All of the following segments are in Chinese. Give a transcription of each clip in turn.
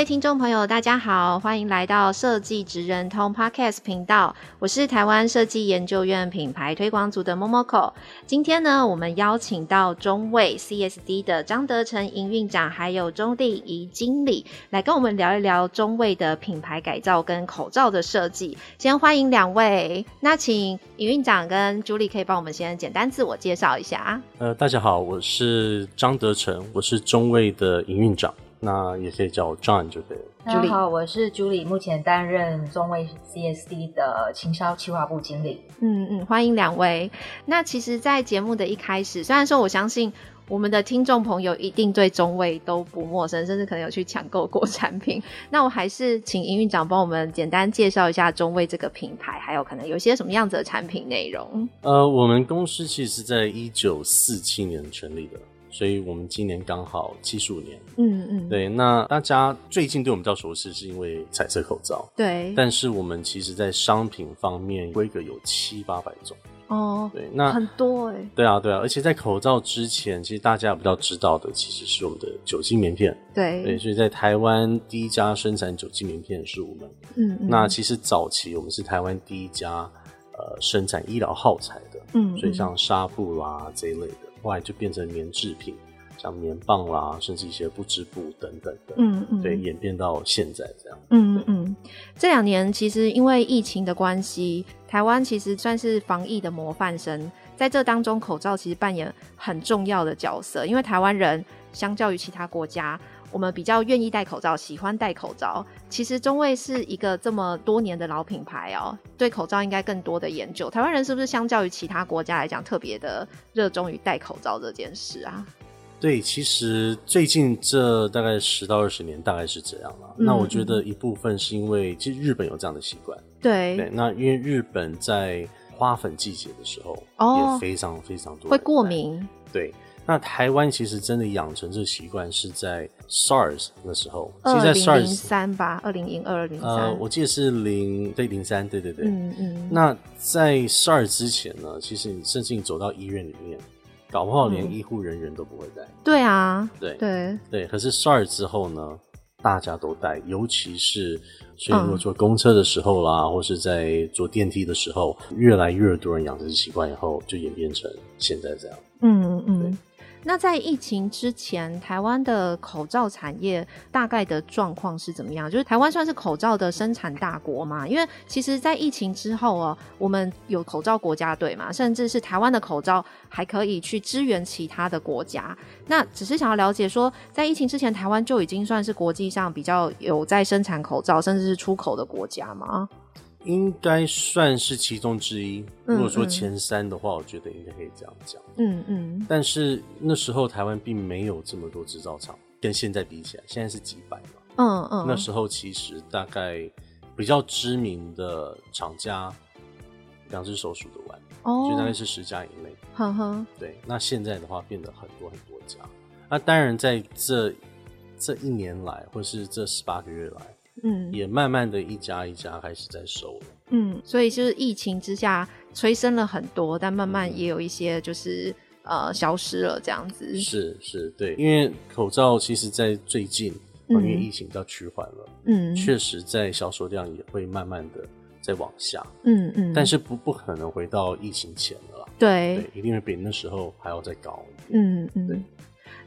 位听众朋友，大家好，欢迎来到设计职人通 Podcast 频道。我是台湾设计研究院品牌推广组的 Momoko。今天呢，我们邀请到中卫 CSD 的张德成营运长，还有中地仪经理，来跟我们聊一聊中卫的品牌改造跟口罩的设计。先欢迎两位，那请营运长跟 Julie 可以帮我们先简单自我介绍一下啊。呃，大家好，我是张德成，我是中卫的营运长。那也可以叫我 John 就可以了。大家好，我是 Julie，目前担任中卫 CSD 的行销企划部经理。嗯嗯，欢迎两位。那其实，在节目的一开始，虽然说我相信我们的听众朋友一定对中卫都不陌生，甚至可能有去抢购过 产品。那我还是请营运长帮我们简单介绍一下中卫这个品牌，还有可能有些什么样子的产品内容。呃，我们公司其实是在一九四七年成立的。所以我们今年刚好七十五年，嗯嗯，对。那大家最近对我们比较熟悉，是因为彩色口罩，对。但是我们其实，在商品方面，规格有七八百种，哦，对，那很多哎。对啊，对啊。而且在口罩之前，其实大家比较知道的，其实是我们的酒精棉片，对对。所以在台湾第一家生产酒精棉片是我们，嗯嗯。那其实早期我们是台湾第一家呃生产医疗耗材的，嗯，所以像纱布啦这一类的。后来就变成棉制品，像棉棒啦，甚至一些不织布等等的，嗯嗯，对，演变到现在这样。嗯嗯，这两年其实因为疫情的关系，台湾其实算是防疫的模范生，在这当中，口罩其实扮演很重要的角色，因为台湾人相较于其他国家。我们比较愿意戴口罩，喜欢戴口罩。其实中卫是一个这么多年的老品牌哦，对口罩应该更多的研究。台湾人是不是相较于其他国家来讲，特别的热衷于戴口罩这件事啊？对，其实最近这大概十到二十年，大概是这样了。嗯。那我觉得一部分是因为，其实日本有这样的习惯。对对，那因为日本在花粉季节的时候，哦，也非常非常多会过敏。对。那台湾其实真的养成这习惯是在 SARS 那时候，其实在 SARS 二零零三吧，二零零二零三，呃，我记得是零对零三，对对对，嗯嗯。那在 SARS 之前呢，其实你甚至你走到医院里面，搞不好连医护人员都不会戴。对啊，对对对。可是 SARS 之后呢，大家都戴，尤其是所以如果坐公车的时候啦，嗯、或是在坐电梯的时候，越来越多人养成习惯以后，就演变成现在这样。嗯嗯。那在疫情之前，台湾的口罩产业大概的状况是怎么样？就是台湾算是口罩的生产大国嘛？因为其实，在疫情之后哦，我们有口罩国家队嘛，甚至是台湾的口罩还可以去支援其他的国家。那只是想要了解说，在疫情之前，台湾就已经算是国际上比较有在生产口罩，甚至是出口的国家吗？应该算是其中之一。如果说前三的话，我觉得应该可以这样讲。嗯嗯。但是那时候台湾并没有这么多制造厂，跟现在比起来，现在是几百嘛。嗯嗯。那时候其实大概比较知名的厂家，两只手数得完，哦，就大概是十家以内。哈哈。对，那现在的话变得很多很多家。那当然在这这一年来，或是这十八个月来。嗯，也慢慢的一家一家开始在收了。嗯，所以就是疫情之下催生了很多，但慢慢也有一些就是、嗯、呃消失了这样子。是是，对，因为口罩其实，在最近、嗯，因为疫情比较趋缓了，嗯，确实在销售量也会慢慢的在往下。嗯嗯，但是不不可能回到疫情前了啦。对，对，一定会比那时候还要再高。嗯嗯，对。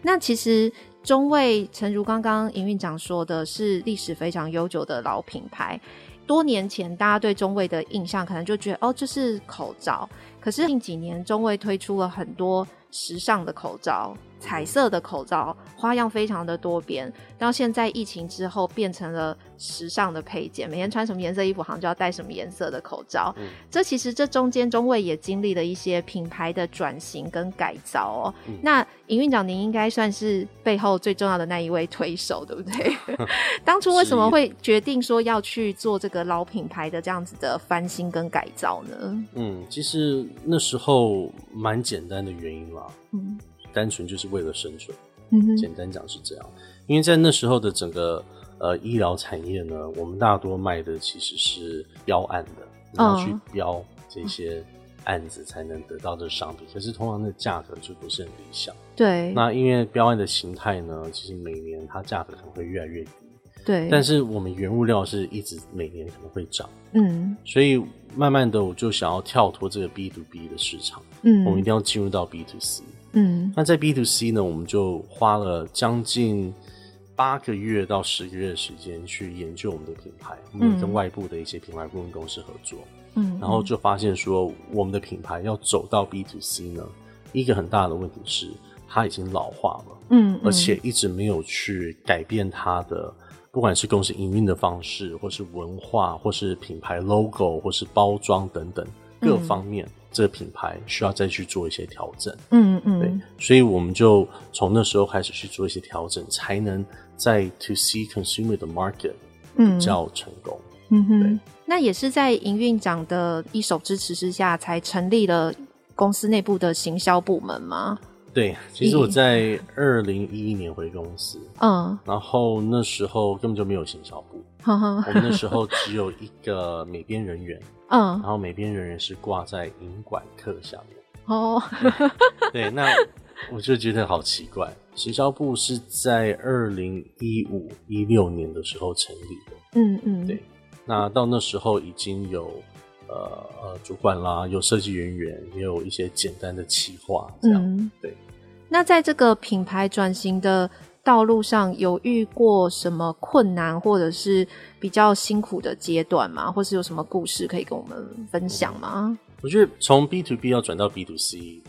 那其实中卫，诚如刚刚营运长说的，是历史非常悠久的老品牌。多年前，大家对中卫的印象可能就觉得，哦，这是口罩。可是近几年，中卫推出了很多时尚的口罩，彩色的口罩，花样非常的多变。到现在疫情之后，变成了时尚的配件，每天穿什么颜色衣服，好像就要戴什么颜色的口罩。嗯、这其实这中间中卫也经历了一些品牌的转型跟改造哦。嗯、那营运长，您应该算是背后最重要的那一位推手，对不对？当初为什么会决定说要去做这个老品牌的这样子的翻新跟改造呢？嗯，其实那时候蛮简单的原因啦，嗯，单纯就是为了生存。嗯，简单讲是这样。因为在那时候的整个呃医疗产业呢，我们大多卖的其实是标案的，然后去标这些案子才能得到的商品，可是通常的价格就不是很理想。对。那因为标案的形态呢，其实每年它价格可能会越来越低。对。但是我们原物料是一直每年可能会涨。嗯。所以慢慢的我就想要跳脱这个 B to B 的市场。嗯。我们一定要进入到 B to C。嗯。那在 B to C 呢，我们就花了将近。八个月到十个月的时间去研究我们的品牌，我们跟外部的一些品牌顾问公司合作，嗯，然后就发现说，我们的品牌要走到 B to C 呢，一个很大的问题是它已经老化了，嗯，而且一直没有去改变它的，不管是公司营运的方式，或是文化，或是品牌 logo，或是包装等等各方面。这个品牌需要再去做一些调整，嗯嗯，对，所以我们就从那时候开始去做一些调整，才能在 To C Consumer 的 Market 比较成功，嗯哼，那也是在营运长的一手支持之下，才成立了公司内部的行销部门吗？对，其实我在二零一一年回公司，嗯，然后那时候根本就没有行销部，我们那时候只有一个美编人员，嗯，然后美编人员是挂在营管课下面，哦，对，那我就觉得好奇怪，行销部是在二零一五一六年的时候成立的，嗯嗯，对，那到那时候已经有。呃呃，主管啦，有设计人员，也有一些简单的企划，这样、嗯、对。那在这个品牌转型的道路上，有遇过什么困难，或者是比较辛苦的阶段吗？或是有什么故事可以跟我们分享吗？嗯、我觉得从 B to B 要转到 B to C，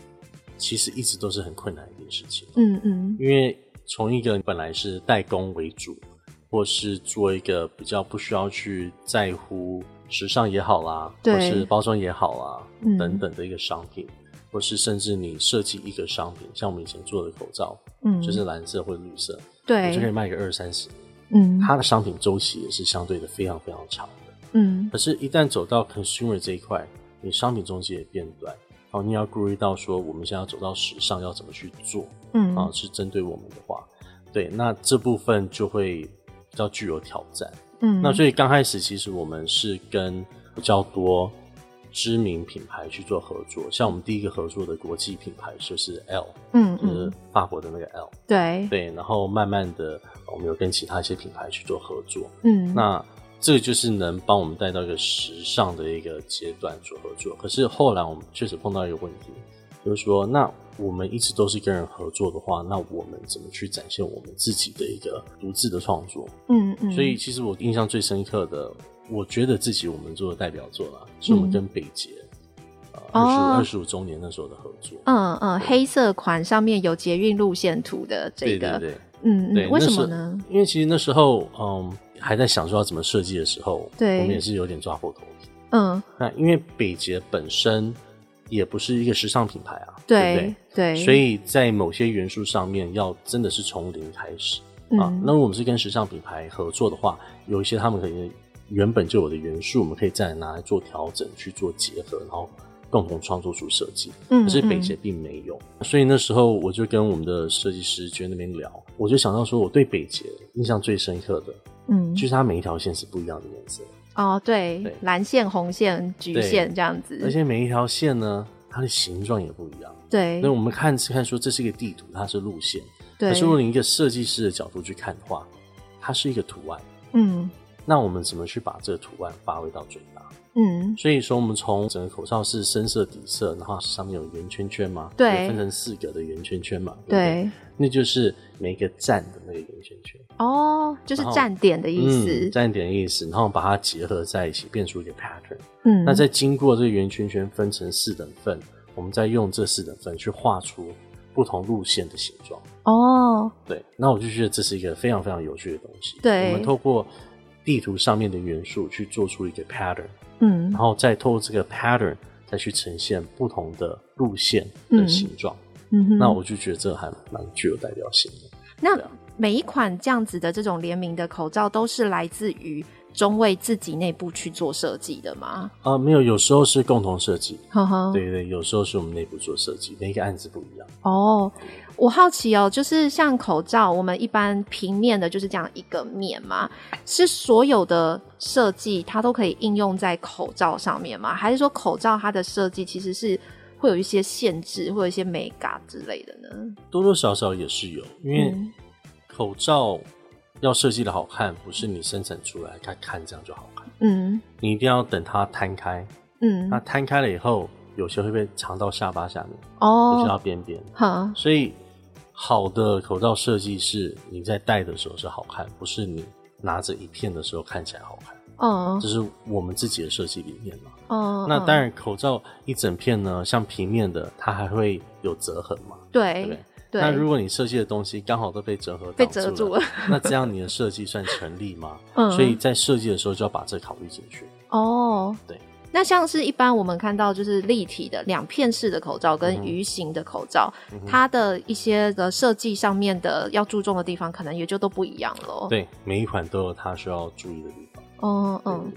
其实一直都是很困难的一件事情。嗯嗯，因为从一个本来是代工为主，或是做一个比较不需要去在乎。时尚也好啦，或是包装也好啦，嗯、等等的一个商品，或是甚至你设计一个商品，像我们以前做的口罩，嗯，就是蓝色或者绿色，对，我就可以卖个二三十年，嗯，它的商品周期也是相对的非常非常长的，嗯，可是，一旦走到 consumer 这一块，你商品周期也变短，好，你要顾虑到说，我们现在要走到时尚要怎么去做，嗯，啊，是针对我们的话，对，那这部分就会比较具有挑战。嗯，那所以刚开始其实我们是跟比较多知名品牌去做合作，像我们第一个合作的国际品牌就是 L，嗯，嗯，就是法国的那个 L，对对，然后慢慢的我们有跟其他一些品牌去做合作，嗯，那这个就是能帮我们带到一个时尚的一个阶段做合作，可是后来我们确实碰到一个问题，就是说那。我们一直都是跟人合作的话，那我们怎么去展现我们自己的一个独自的创作？嗯嗯。所以其实我印象最深刻的，我觉得自己我们做的代表作啦，是我们跟北捷二十五二十五周年那时候的合作。嗯嗯，黑色款上面有捷运路线图的这个，对对对，嗯嗯。为什么呢？因为其实那时候嗯还在想说要怎么设计的时候，对，我们也是有点抓破头皮。嗯。那因为北捷本身。也不是一个时尚品牌啊，对对不对？对，所以在某些元素上面，要真的是从零开始、嗯、啊。那我们是跟时尚品牌合作的话，有一些他们可能原本就有的元素，我们可以再拿来做调整，去做结合，然后共同创作出设计。嗯，可是北捷并没有，嗯、所以那时候我就跟我们的设计师就在那边聊，我就想到说，我对北捷印象最深刻的，嗯，就是它每一条线是不一样的颜色。哦，对，对蓝线、红线、橘线这样子，而且每一条线呢，它的形状也不一样。对，那我们看是看说这是一个地图，它是路线。对，可是如果你一个设计师的角度去看的话，它是一个图案。嗯，那我们怎么去把这个图案发挥到最大？嗯，所以说我们从整个口罩是深色底色，然后上面有圆圈圈嘛，对，分成四个的圆圈圈嘛，对，对，那就是每一个站的那个圆圈圈。哦，就是站点的意思，嗯、站点的意思，然后把它结合在一起，变出一个 pattern。嗯，那再经过这个圆圈圈分成四等份，我们再用这四等份去画出不同路线的形状。哦，对，那我就觉得这是一个非常非常有趣的东西。对，我们透过地图上面的元素去做出一个 pattern，嗯，然后再透过这个 pattern 再去呈现不同的路线的形状。嗯哼，那我就觉得这个还蛮具有代表性的。那每一款这样子的这种联名的口罩都是来自于中卫自己内部去做设计的吗？啊、呃，没有，有时候是共同设计。呵呵，对对，有时候是我们内部做设计，每一个案子不一样。哦，我好奇哦，就是像口罩，我们一般平面的就是这样一个面吗？是所有的设计它都可以应用在口罩上面吗？还是说口罩它的设计其实是会有一些限制，或者一些美感之类的呢？多多少少也是有，因为口罩要设计的好看，不是你生产出来它看这样就好看。嗯，你一定要等它摊开。嗯，它摊开了以后，有些会被藏到下巴下面，哦，有些到边边。哈，所以好的口罩设计是你在戴的时候是好看，不是你拿着一片的时候看起来好看。哦，这是我们自己的设计理念嘛。哦，那当然，口罩一整片呢，像平面的，它还会有折痕嘛。对，对不对？对。那如果你设计的东西刚好都被折合被遮住了，那这样你的设计算成立吗？嗯。所以在设计的时候就要把这考虑进去。哦，对。那像是一般我们看到就是立体的两片式的口罩跟鱼形的口罩，嗯、它的一些的设计上面的要注重的地方，可能也就都不一样了。对，每一款都有它需要注意的地方。哦，嗯。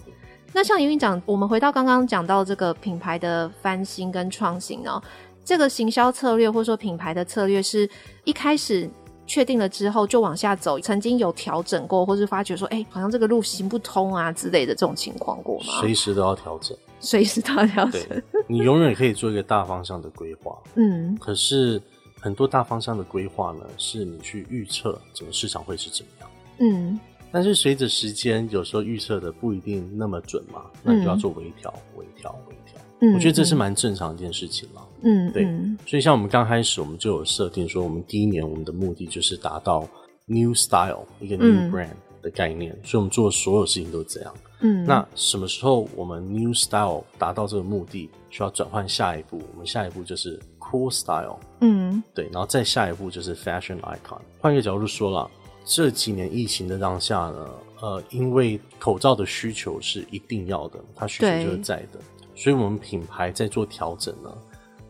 那像营运长，我们回到刚刚讲到这个品牌的翻新跟创新哦，这个行销策略或者说品牌的策略，是一开始确定了之后就往下走，曾经有调整过，或是发觉说，哎、欸，好像这个路行不通啊之类的这种情况过吗？随时都要调整，随时都要调整。你永远可以做一个大方向的规划，嗯，可是很多大方向的规划呢，是你去预测整个市场会是怎么样，嗯。但是随着时间，有时候预测的不一定那么准嘛，那你就要做微调、微调、微调。嗯，我觉得这是蛮正常的一件事情了。嗯，对。所以像我们刚开始，我们就有设定说，我们第一年我们的目的就是达到 new style 一个 new brand 的概念，嗯，所以我们做的所有事情都是这样。嗯，那什么时候我们 new style 达到这个目的，需要转换下一步？我们下一步就是 cool style。嗯，对，然后再下一步就是 fashion icon。换一个角度说了。这几年疫情的当下呢，呃，因为口罩的需求是一定要的，它需求就是在的，所以我们品牌在做调整呢，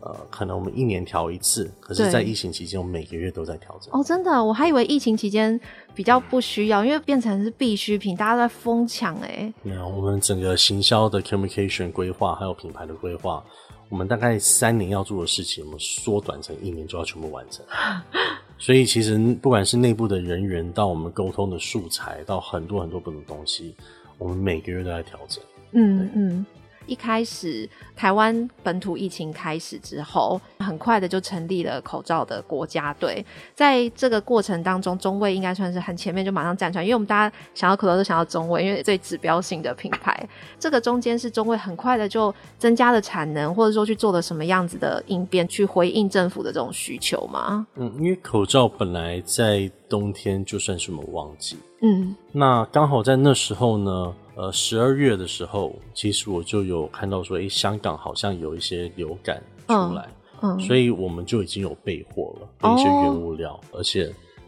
呃，可能我们一年调一次，可是，在疫情期间，我们每个月都在调整。哦，真的，我还以为疫情期间比较不需要，因为变成是必需品，大家都在疯抢哎。没有，我们整个行销的 communication 规划，还有品牌的规划，我们大概三年要做的事情，我们缩短成一年就要全部完成。所以其实不管是内部的人员，到我们沟通的素材，到很多很多不同东西，我们每个月都在调整。嗯嗯。一开始台湾本土疫情开始之后，很快的就成立了口罩的国家队。在这个过程当中，中卫应该算是很前面，就马上站出来，因为我们大家想要口罩都想要中卫，因为最指标性的品牌。这个中间是中卫很快的就增加了产能，或者说去做了什么样子的应变，去回应政府的这种需求吗？嗯，因为口罩本来在冬天就算是我们旺季，嗯，那刚好在那时候呢。呃，十二月的时候，其实我就有看到说，诶，香港好像有一些流感出来，嗯，嗯，所以我们就已经有备货了，备一些原物料，哦，而且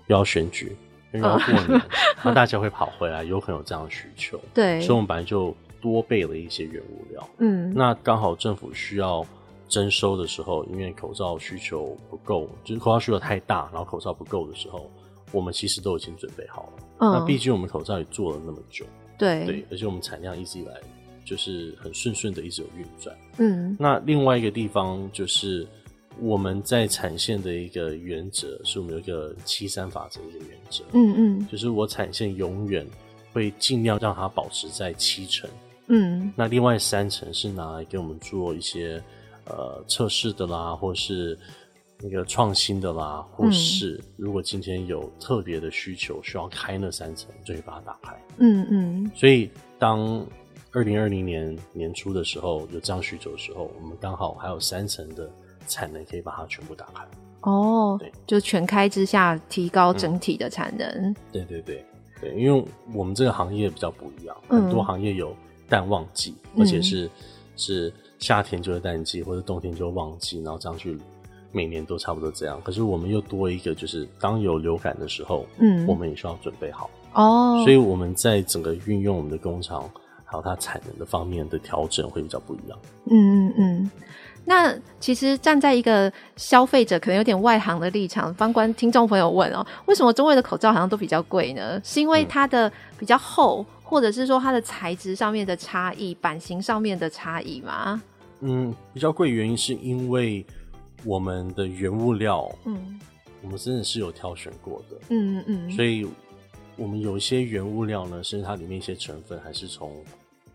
又要选举，因为要过年，那，哦，大家会跑回来，有可能有这样的需求，对，所以我们本来就多备了一些原物料，嗯，那刚好政府需要征收的时候，因为口罩需求不够，就是口罩需求太大，然后口罩不够的时候，我们其实都已经准备好了，嗯，那毕竟我们口罩也做了那么久。对，对，而且我们产量一直以来就是很顺顺的，一直有运转。嗯，那另外一个地方就是我们在产线的一个原则，是我们有一个七三法则的一个原则。嗯嗯，就是我产线永远会尽量让它保持在七成。嗯，那另外三成是拿来给我们做一些呃测试的啦，或是。那个创新的啦，或是如果今天有特别的需求需要开那三层，就会把它打开。嗯嗯。所以当二零二零年年初的时候有这样需求的时候，我们刚好还有三层的产能可以把它全部打开。哦，对，就全开之下提高整体的产能。嗯。对对对对，因为我们这个行业比较不一样，很多行业有淡旺季，而且是是夏天就是淡季，或者冬天就旺季，然后这样去。每年都差不多这样。可是我们又多一个，就是当有流感的时候，嗯，我们也需要准备好哦。所以我们在整个运用我们的工厂还有它产能的方面的调整会比较不一样。嗯嗯嗯。那其实站在一个消费者可能有点外行的立场，方观听众朋友问哦，为什么中卫的口罩好像都比较贵呢？是因为它的比较厚，或者是说它的材质上面的差异、版型上面的差异吗？嗯，比较贵原因是因为我们的原物料，嗯，我们真的是有挑选过的，嗯嗯嗯，所以我们有一些原物料呢，甚至它里面一些成分还是从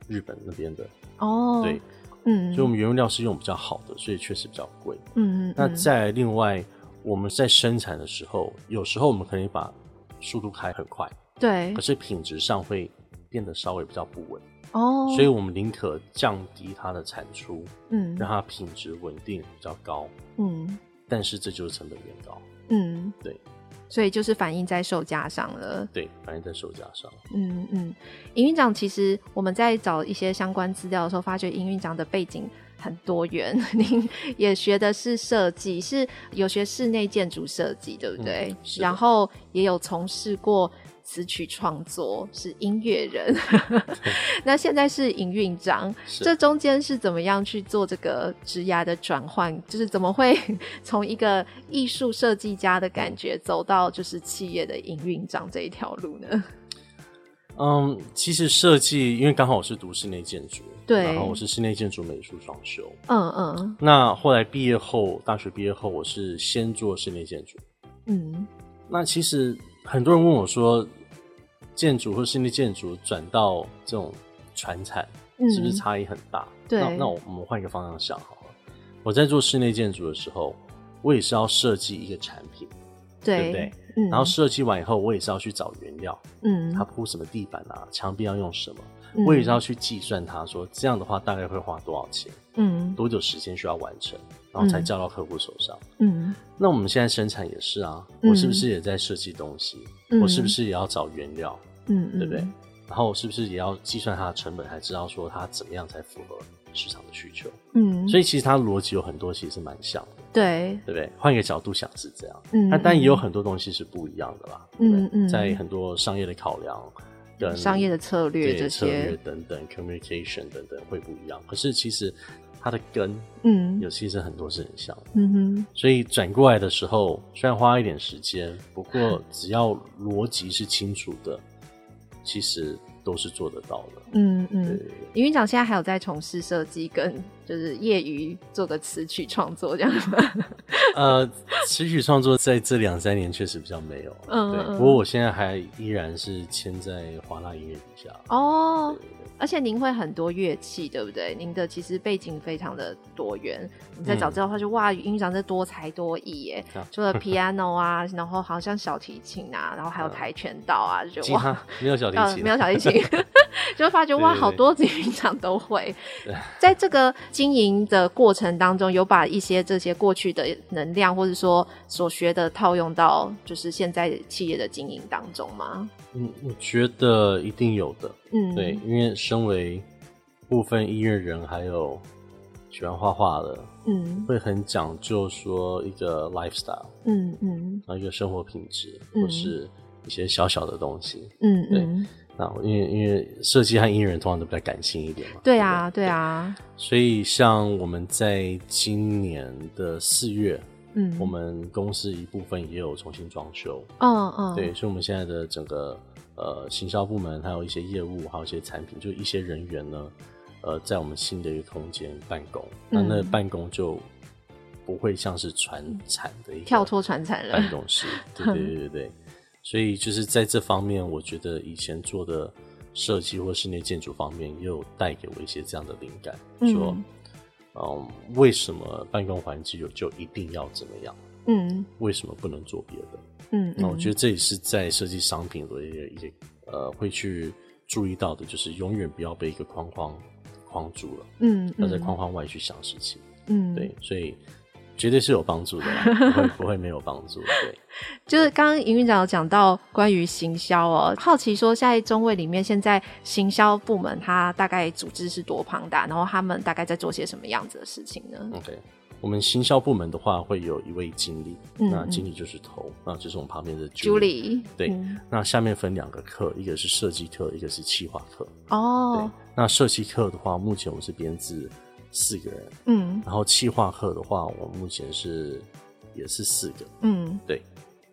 日本那边的哦，对。嗯，所以我们原物料是用比较好的，所以确实比较贵。嗯嗯。那在另外，我们在生产的时候，有时候我们可以把速度开很快，对。可是品质上会变得稍微比较不稳。哦。所以我们宁可降低它的产出，嗯，让它品质稳定比较高，嗯。但是这就是成本变高。嗯，对。所以就是反映在售价上了。对，反映在售价上。嗯嗯，营运长，其实我们在找一些相关资料的时候，发觉营运长的背景很多元。您也学的是设计，是有学室内建筑设计，对不对？嗯，然后也有从事过。词曲创作是音乐人 那现在是营运长，这中间是怎么样去做这个职涯的转换？就是怎么会 从一个艺术设计家的感觉走到就是企业的营运长这一条路呢？嗯，其实设计因为刚好我是读室内建筑，对，然后我是室内建筑美术双修，嗯嗯。那后来毕业后，大学毕业后，我是先做室内建筑，嗯。那其实很多人问我说。建筑或室内建筑转到这种传产，是不是差异很大？嗯、对，那那我们换一个方向想好了。我在做室内建筑的时候，我也是要设计一个产品，对，对不对？嗯、然后设计完以后，我也是要去找原料，嗯，它铺什么地板啊，墙壁要用什么，嗯、我也是要去计算它，说这样的话大概会花多少钱，嗯，多久时间需要完成，然后才交到客户手上，嗯。那我们现在生产也是啊，我是不是也在设计东西？嗯、我是不是也要找原料？嗯，对不对？然后是不是也要计算它的成本，才知道说它怎么样才符合市场的需求？嗯，所以其实它的逻辑有很多，其实是蛮像的。对，对不对？换一个角度想是这样。嗯，但但也有很多东西是不一样的啦。嗯嗯，在很多商业的考量跟商业的策略这些策略等等，communication 等等会不一样。可是其实它的根，嗯，有其实很多是很像的。嗯哼，所以转过来的时候，虽然花一点时间，不过 只要逻辑是清楚的。其实都是做得到的。嗯嗯，李院长现在还有在从事设计，跟就是业余做个词曲创作这样吗？呃，词曲创作在这两三年确实比较没有。嗯，对。不过我现在还依然是签在华纳音乐底下。哦。而且您会很多乐器，对不对？您的其实背景非常的多元。你在找资料的话，就哇，营运长这多才多艺耶！嗯、除了 piano 啊，然后好像小提琴啊，然后还有跆拳道啊，就哇，没有小提 琴、啊，没有小提琴，就发觉哇，好多营运长都会。在这个经营的过程当中，有把一些这些过去的能量，或者说所学的套用到就是现在企业的经营当中吗？嗯，我觉得一定有的。嗯，对，因为身为部分音乐人，还有喜欢画画的，嗯，会很讲究说一个 lifestyle，嗯嗯，然后一个生活品质，嗯、或是一些小小的东西，嗯对。嗯那因为因为设计和音乐人通常都比较感性一点嘛。对啊，对，对啊。所以像我们在今年的四月。嗯，我们公司一部分也有重新装修，嗯嗯，对，所以我们现在的整个呃行销部门，还有一些业务，还有一些产品，就一些人员呢，呃，在我们新的一个空间办公，那、嗯、那办公就不会像是传产的一个跳脱传产了办公室，对对对对对，所以就是在这方面，我觉得以前做的设计或室内建筑方面，也有带给我一些这样的灵感，嗯、说。嗯，为什么办公环境有就一定要怎么样？嗯，为什么不能做别的？嗯，那我觉得这也是在设计商品的一些一些呃会去注意到的，就是永远不要被一个框框框住了。嗯，要在框框外去想事情。嗯，对，所以。绝对是有帮助的，不会不会没有帮助。对，就是刚刚营运长有讲到关于行销哦，好奇说在中卫里面，现在行销部门它大概组织是多庞大，然后他们大概在做些什么样子的事情呢？OK，我们行销部门的话，会有一位经理，嗯、那经理就是头，那就是我们旁边的 Julie。对，嗯、那下面分两个课，一个是设计课，一个是企划课。哦，对，那设计课的话，目前我们是编制四个人，嗯，然后企划课的话，我们目前是也是四个，嗯，对，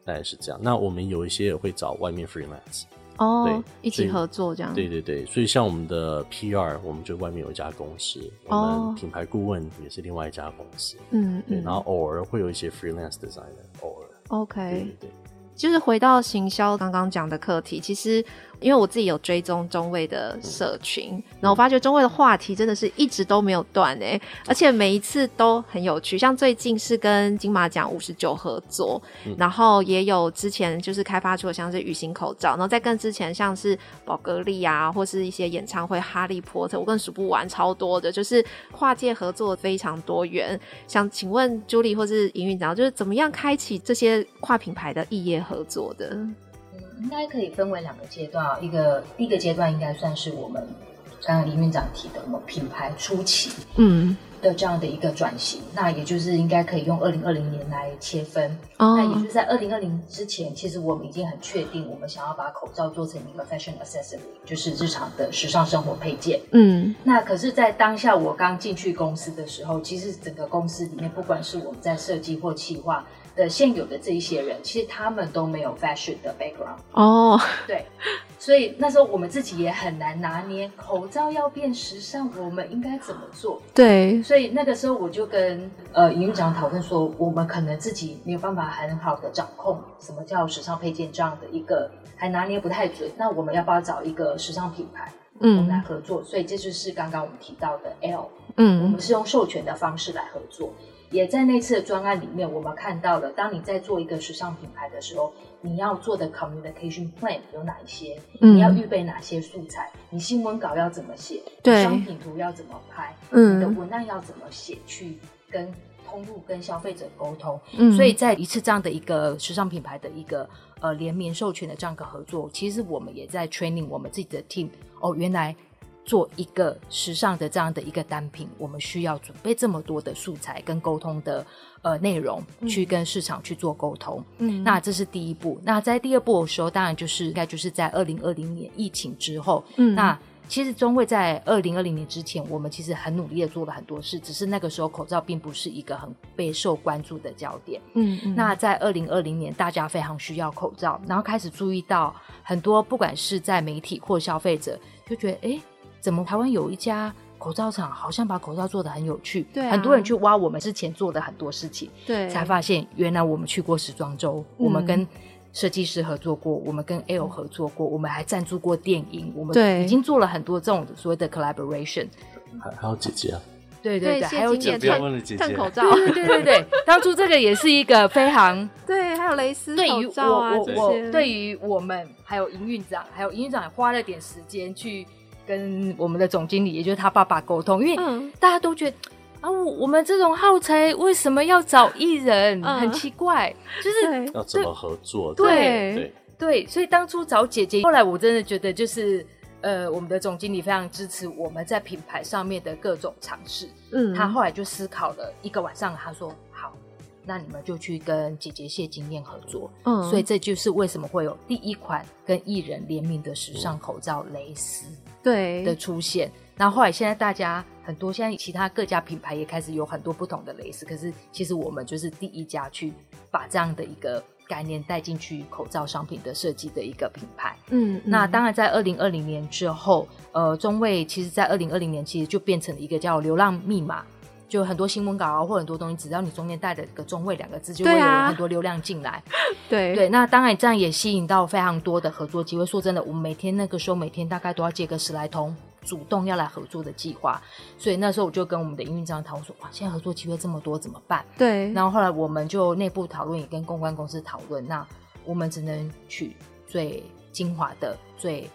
大概是这样。那我们有一些也会找外面 freelance。哦，一起合作这样。对对对，所以像我们的 PR，我们就外面有一家公司，哦、我们品牌顾问也是另外一家公司。嗯，对，嗯然后偶尔会有一些 freelance designer，偶尔。OK。对对对。就是回到行销刚刚讲的课题，其实因为我自己有追踪中卫的社群，嗯、然后我发觉中卫的话题真的是一直都没有断诶，而且每一次都很有趣。像最近是跟金马奖五十九合作，嗯、然后也有之前就是开发出的像是雨型口罩，然后再更之前像是宝格丽啊，或是一些演唱会哈利波特，我更数不完，超多的，就是跨界合作非常多元。想请问 Julie 或是营运长，就是怎么样开启这些跨品牌的异业合作的，嗯，应该可以分为两个阶段啊。一个第一个阶段应该算是我们刚刚林院长提的，我们品牌初期，嗯的这样的一个转型。嗯、那也就是应该可以用二零二零年来切分。哦、那也就是在二零二零之前，其实我们已经很确定，我们想要把口罩做成一个 fashion accessory，就是日常的时尚生活配件。嗯，那可是，在当下我刚进去公司的时候，其实整个公司里面，不管是我们在设计或企划。的现有的这一些人，其实他们都没有 fashion 的 background 哦，oh. 对，所以那时候我们自己也很难拿捏，口罩要变时尚，我们应该怎么做？对，所以那个时候我就跟呃营运长讨论说，我们可能自己没有办法很好的掌控什么叫时尚配件这样的一个，还拿捏不太准。那我们要不要找一个时尚品牌，嗯，我们来合作？所以这就是刚刚我们提到的 L，嗯，我们是用授权的方式来合作。也在那次的专案里面，我们看到了，当你在做一个时尚品牌的时候，你要做的 communication plan 有哪一些？嗯、你要预备哪些素材？你新闻稿要怎么写？对，商品图要怎么拍？嗯，你的文案要怎么写？去跟通路、跟消费者沟通。嗯，所以在一次这样的一个时尚品牌的一个呃联名授权的这样一个合作，其实我们也在 training 我们自己的 team。哦，原来。做一个时尚的这样的一个单品，我们需要准备这么多的素材跟沟通的呃内容，去跟市场去做沟通。嗯，那这是第一步。那在第二步的时候，当然就是应该就是在二零二零年疫情之后。嗯，那其实中卫在二零二零年之前，我们其实很努力的做了很多事，只是那个时候口罩并不是一个很备受关注的焦点。嗯嗯。那在二零二零年，大家非常需要口罩，然后开始注意到很多，不管是在媒体或消费者，就觉得哎。诶怎么台湾有一家口罩厂，好像把口罩做的很有趣，对、啊，很多人去挖我们之前做的很多事情，对，才发现原来我们去过时装周，嗯、我们跟设计师合作过，我们跟 L 合作过，我们还赞助过电影，我们已经做了很多这种所谓的 collaboration，还还有姐姐啊，对对对，还有姐姐，看口罩，对对对对，当初这个也是一个非常 对，还有蕾丝对于我我我对于我们还有营运长，还有营运长也花了点时间去。跟我们的总经理，也就是他爸爸沟通，因为大家都觉得、嗯、啊，我我们这种耗材为什么要找艺人？嗯、很奇怪，就是要怎么合作？对对，对，对，所以当初找姐姐，后来我真的觉得就是呃，我们的总经理非常支持我们在品牌上面的各种尝试。嗯，他后来就思考了一个晚上，他说好，那你们就去跟姐姐谢金燕合作。嗯，所以这就是为什么会有第一款跟艺人联名的时尚口罩蕾丝。对的出现，然后后来现在大家很多，现在其他各家品牌也开始有很多不同的蕾丝，可是其实我们就是第一家去把这样的一个概念带进去口罩商品的设计的一个品牌。嗯，嗯，那当然在二零二零年之后，呃，中卫其实在二零二零年其实就变成了一个叫流浪密码。就很多新闻稿啊，或很多东西，只要你中间带着个“中卫”两个字，就会有很多流量进来。对对，那当然这样也吸引到非常多的合作机会。说真的，我们每天那个时候每天大概都要接个十来通主动要来合作的计划，所以那时候我就跟我们的营运长讨论说：“哇，现在合作机会这么多，怎么办？”对。然后后来我们就内部讨论，也跟公关公司讨论，那我们只能取最精华的、最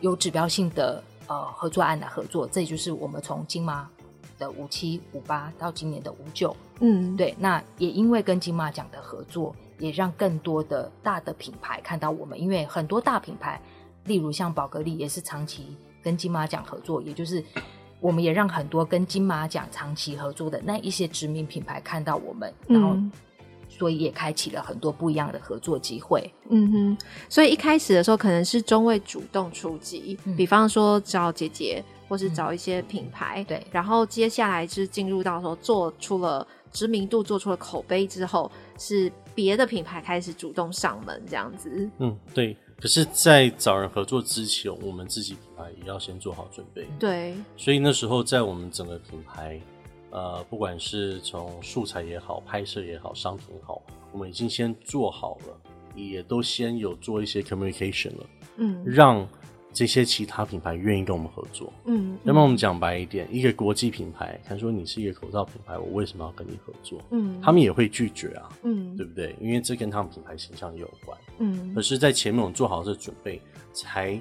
有指标性的呃合作案来合作。这也就是我们从金马。的五七五八到今年的五九，嗯，对，那也因为跟金马奖的合作，也让更多的大的品牌看到我们，因为很多大品牌，例如像宝格丽也是长期跟金马奖合作，也就是我们也让很多跟金马奖长期合作的那一些知名品牌看到我们，然后所以也开启了很多不一样的合作机会。嗯哼，所以一开始的时候可能是中卫主动出击，嗯、比方说找姐姐，或是找一些品牌，嗯、对，然后接下来是进入到说做出了知名度，做出了口碑之后，是别的品牌开始主动上门这样子。嗯，对。可是，在找人合作之前，我们自己品牌也要先做好准备。对。所以那时候，在我们整个品牌。呃，不管是从素材也好，拍摄也好，商品也好，我们已经先做好了，也都先有做一些 communication 了，嗯，让这些其他品牌愿意跟我们合作，嗯，那么我们讲白一点，一个国际品牌，他说你是一个口罩品牌，我为什么要跟你合作？嗯，他们也会拒绝啊，嗯，对不对？因为这跟他们品牌形象也有关，嗯，可是，在前面我们做好这准备，才。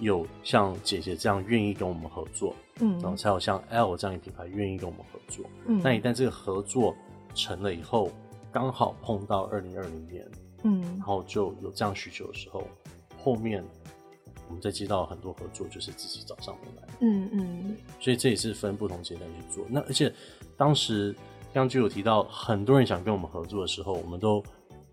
有像姐姐这样愿意跟我们合作，嗯，然后才有像 L 这样的品牌愿意跟我们合作，嗯，那一旦这个合作成了以后，刚好碰到二零二零年，嗯，然后就有这样需求的时候，后面我们在接到很多合作，就是自己找上门来，嗯嗯，所以这也是分不同阶段去做。那而且当时刚刚就有提到，很多人想跟我们合作的时候，我们都。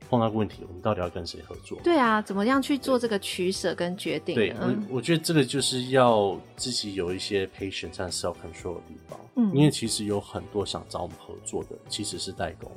碰到问题，我们到底要跟谁合作？对啊，怎么样去做这个取舍跟决定？对，我我觉得这个就是要自己有一些 patience 和 self control 的地方。嗯，因为其实有很多想找我们合作的，其实是代工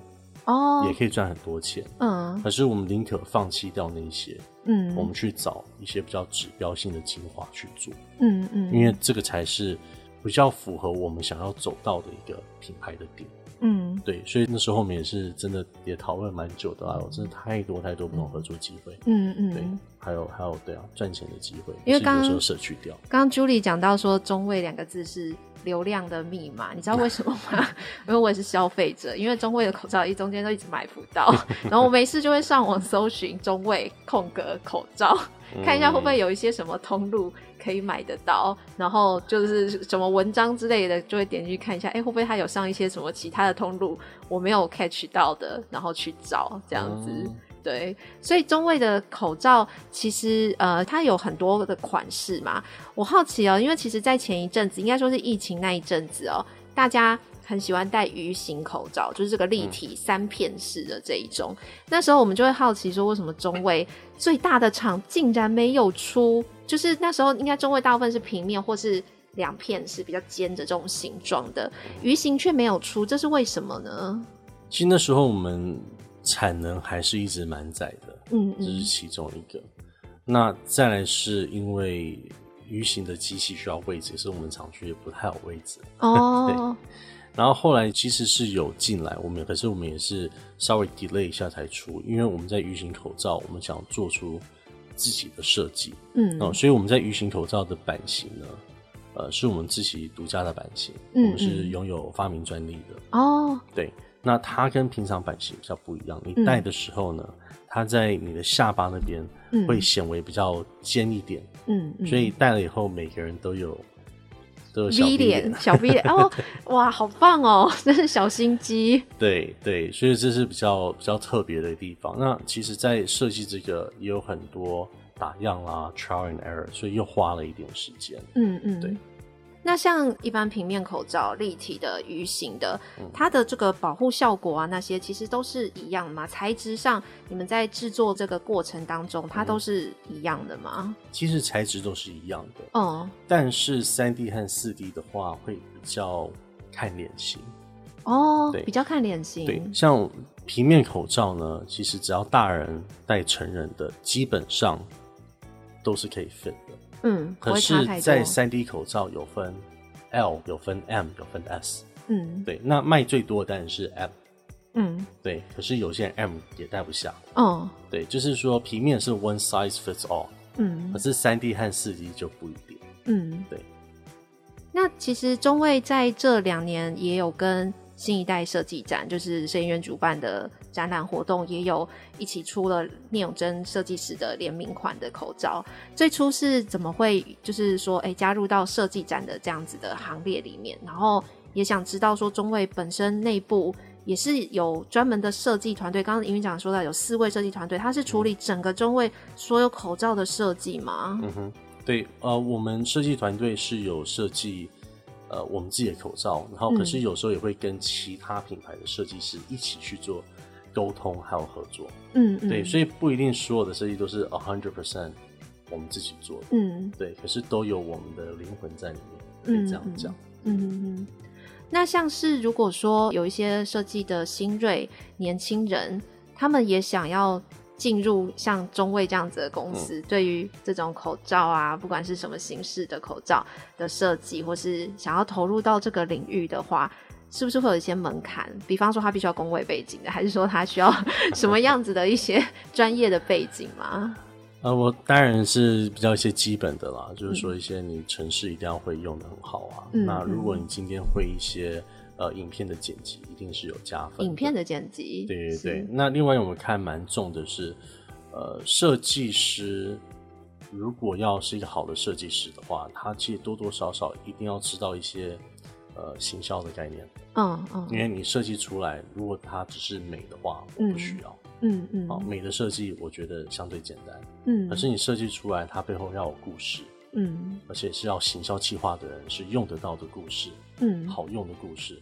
哦，也可以赚很多钱。嗯，可是我们宁可放弃掉那一些，嗯，我们去找一些比较指标性的精华去做。嗯嗯，因为这个才是比较符合我们想要走到的一个品牌的点。嗯，对，所以那时候我们也是真的也讨论蛮久的啊，我真的太多太多不同合作机会，嗯嗯，对，还有还有对啊，赚钱的机会，因为刚刚有时候舍去掉。刚刚 Julie 讲到说“中卫”两个字是流量的密码，你知道为什么吗？因为我也是消费者，因为中卫的口罩一中间都一直买不到，然后我没事就会上网搜寻“中卫空格口罩”，看一下会不会有一些什么通路。可以买得到，然后就是什么文章之类的，就会点进去看一下，哎，会不会他有上一些什么其他的通路我没有 catch 到的，然后去找这样子。嗯、对，所以中卫的口罩其实呃，它有很多的款式嘛。我好奇哦，因为其实，在前一阵子，应该说是疫情那一阵子哦，大家很喜欢戴鱼形口罩，就是这个立体三片式的这一种。嗯、那时候我们就会好奇说，为什么中卫最大的厂竟然没有出？就是那时候，应该中卫大部分是平面或是两片是比较尖的这种形状的，鱼形却没有出，这是为什么呢？其实那时候我们产能还是一直满载的，嗯，嗯，这是其中一个。那再来是因为鱼形的机器需要位置，是我们厂区也不太有位置 哦。对。然后后来其实是有进来，我们可是我们也是稍微 delay 一下才出，因为我们在鱼形口罩，我们想做出。自己的设计，嗯，哦，所以我们在鱼形口罩的版型呢，呃，是我们自己独家的版型，嗯，我们是拥有发明专利的哦。对，那它跟平常版型比较不一样，你戴的时候呢，嗯、它在你的下巴那边会显为比较尖一点，嗯，所以戴了以后每个人都有。V 脸，小 V 脸哦，哇，好棒哦，真是小心机。对对，所以这是比较比较特别的地方。那其实，在设计这个也有很多打样啦，trial and error，所以又花了一点时间。嗯嗯，对。那像一般平面口罩、立体的、鱼形的，它的这个保护效果啊，那些其实都是一样的吗？材质上，你们在制作这个过程当中，它都是一样的吗？嗯、其实材质都是一样的，哦。但是三 D 和四 D 的话，会比较看脸型。哦，对，比较看脸型。对，像平面口罩呢，其实只要大人戴成人的，基本上都是可以 fit 的。嗯，可是，在三 D 口罩有分 L，有分 M，有分 S。嗯，对，那卖最多的当然是 M。嗯，对，可是有些人 M 也戴不下。哦，对，就是说平面是 one size fits all。嗯，可是三 D 和四 D 就不一定。嗯，对。那其实中卫在这两年也有跟新一代设计展，就是摄影院主办的。展览活动也有一起出了聂永贞设计师的联名款的口罩。最初是怎么会就是说，哎、欸，加入到设计展的这样子的行列里面？然后也想知道说，中卫本身内部也是有专门的设计团队。刚刚营运长说到有四位设计团队，他是处理整个中卫所有口罩的设计吗？嗯哼，对，呃，我们设计团队是有设计呃我们自己的口罩，然后可是有时候也会跟其他品牌的设计师一起去做沟通还有合作。嗯，嗯，对，所以不一定所有的设计都是 a hundred percent 我们自己做的。嗯，对，可是都有我们的灵魂在里面，可以这样讲。嗯嗯嗯。那像是如果说有一些设计的新锐年轻人，他们也想要进入像中卫这样子的公司，嗯、对于这种口罩啊，不管是什么形式的口罩的设计，或是想要投入到这个领域的话，是不是会有一些门槛？比方说他必须要工位背景的，还是说他需要 什么样子的一些 专业的背景吗？呃，我当然是比较一些基本的啦，就是说一些你程式一定要会用的很好啊。嗯、那如果你今天会一些呃影片的剪辑，一定是有加分。影片的剪辑，对对对。那另外我们看蛮重的是，呃，设计师如果要是一个好的设计师的话，他其实多多少少一定要知道一些呃行销的概念。嗯嗯。因为你设计出来，如果它只是美的话，我不需要。嗯嗯。嗯，好，美的设计我觉得相对简单，嗯，可是你设计出来，它背后要有故事，嗯，而且是要行销企划的人是用得到的故事，嗯，好用的故事，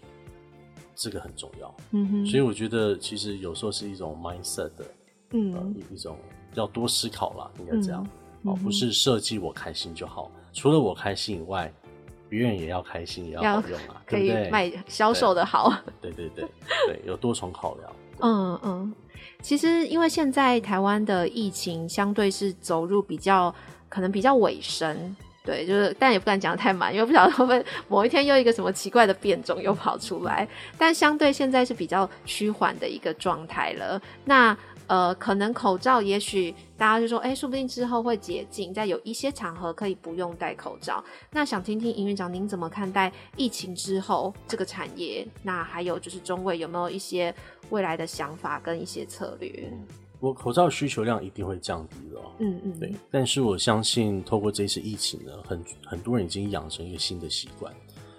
这个很重要，嗯哼，所以我觉得其实有时候是一种 mindset 的，嗯，呃，一种要多思考啦，应该这样，嗯、哦，不是设计我开心就好，除了我开心以外，别人也要开心，也要好用啊，可以卖销售的好，对对对对，有多重考量，嗯嗯。其实，因为现在台湾的疫情相对是走入比较可能比较尾声，对，就是但也不敢讲得太满，因为不晓得会不会某一天又一个什么奇怪的变种又跑出来。但相对现在是比较趋缓的一个状态了。那呃，可能口罩，也许大家就说，哎，说不定之后会解禁，在有一些场合可以不用戴口罩。那想听听营院长您怎么看待疫情之后这个产业？那还有就是中卫有没有一些未来的想法跟一些策略？我口罩需求量一定会降低的，嗯嗯，对。但是我相信，透过这次疫情呢，很很多人已经养成一个新的习惯，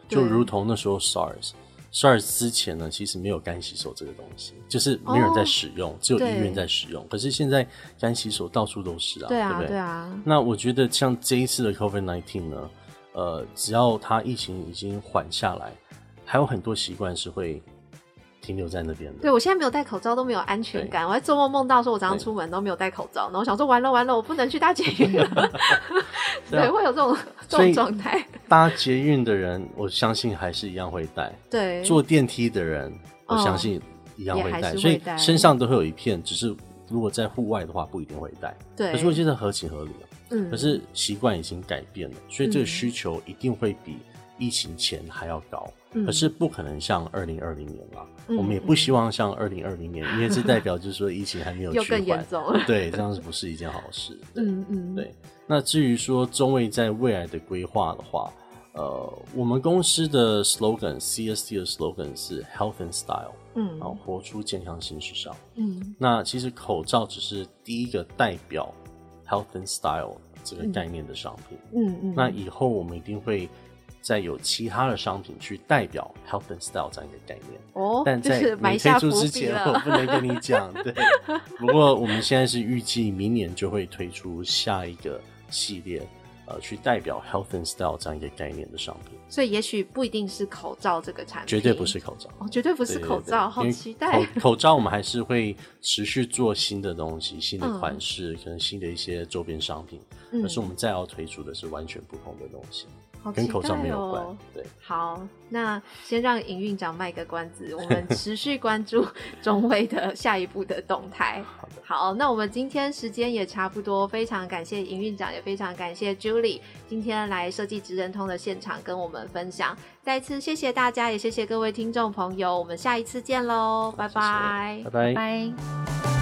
就如同那时候 SARS。SARS 之前呢，其实没有干洗手这个东西，就是没有人在使用，哦、只有医院在使用。可是现在干洗手到处都是啊，对啊，对不对？对啊。那我觉得像这一次的 COVID nineteen 呢，呃，只要它疫情已经缓下来，还有很多习惯是会停留在那边的。对，我现在没有戴口罩都没有安全感，我还做梦梦到说我早上出门都没有戴口罩，然后我想说完了完了，我不能去搭捷运了。对，对，会有这种这种状态。搭捷运的人，我相信还是一样会戴。对，坐电梯的人，我相信一样会戴。所以身上都会有一片，只是如果在户外的话，不一定会戴。对，可是我觉得合情合理。嗯，可是习惯已经改变了，所以这个需求一定会比疫情前还要高。嗯，可是不可能像二零二零年了。我们也不希望像二零二零年，因为这代表就是说疫情还没有 趋缓，又更严重了。对，这样子不是一件好事。嗯嗯，对。那至于说中卫在未来的规划的话，呃，我们公司的 slogan，CST 的 slogan 是 Health and Style，嗯，然后活出健康新时尚。嗯，那其实口罩只是第一个代表 Health and Style 这个概念的商品。嗯嗯，那以后我们一定会。再有其他的商品去代表 health and style 这样一个概念哦，但在没推出之前，我不能跟你讲。对，不过我们现在是预计明年就会推出下一个系列，呃，去代表 health and style 这样一个概念的商品。所以也许不一定是口罩这个产品，绝对不是口罩哦，绝对不是口罩，对对对，好期待。口 口罩我们还是会持续做新的东西、新的款式，嗯、可能新的一些周边商品。可、嗯、是我们再要推出的是完全不同的东西。跟口罩没有关，对。好，那先让营运长卖个关子，我们持续关注 中卫的下一步的动态。好的，好，那我们今天时间也差不多，非常感谢营运长，也非常感谢 Julie 今天来设计职人通的现场跟我们分享。再次谢谢大家，也谢谢各位听众朋友，我们下一次见喽，拜拜。拜拜。